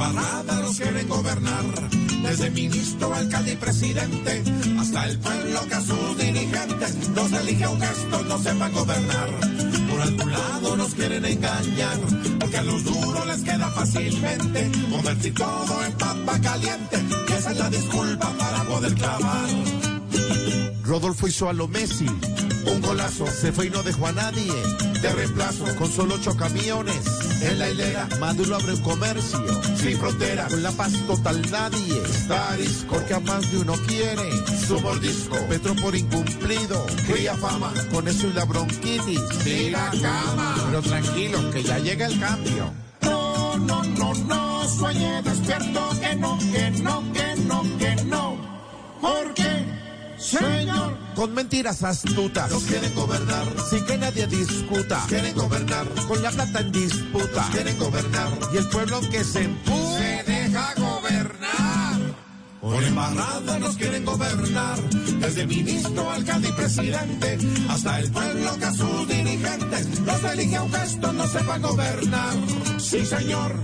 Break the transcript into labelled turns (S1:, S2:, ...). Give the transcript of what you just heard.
S1: embarrada nos quieren gobernar. Desde ministro, alcalde y presidente, hasta el pueblo que a sus dirigentes nos elige un gesto, no sepan gobernar. Por algún lado nos quieren engañar, porque a los duros les queda fácilmente convertir todo en papa caliente. Y esa es la disculpa para poder clavar.
S2: Rodolfo hizo a lo Messi. Un golazo, se fue y no dejó a nadie. De reemplazo, con solo ocho camiones. En la hilera, Maduro abre un comercio. Sin frontera, con la paz total nadie. Está arisco, porque a más de uno quiere. Su mordisco, Petro por incumplido. Cría fama, con eso y la bronquitis. Y la cama. Pero tranquilos, que ya llega el cambio.
S1: No, no, no, no, sueñe despierto, que no, que no, que no, que no. Porque, señor,
S2: Con mentiras astutas.
S1: nos quieren gobernar,
S2: Sin que nadie discuta.
S1: quieren gobernar,
S2: Con la plata en disputa.
S1: quieren gobernar.
S2: Y el pueblo que se empuja.
S1: se deja gobernar. Por embarrada nos quieren gobernar, desde ministro, alcalde y presidente, hasta el pueblo que a sus dirigentes los elige a un gesto, no sepa gobernar. Sí, señor,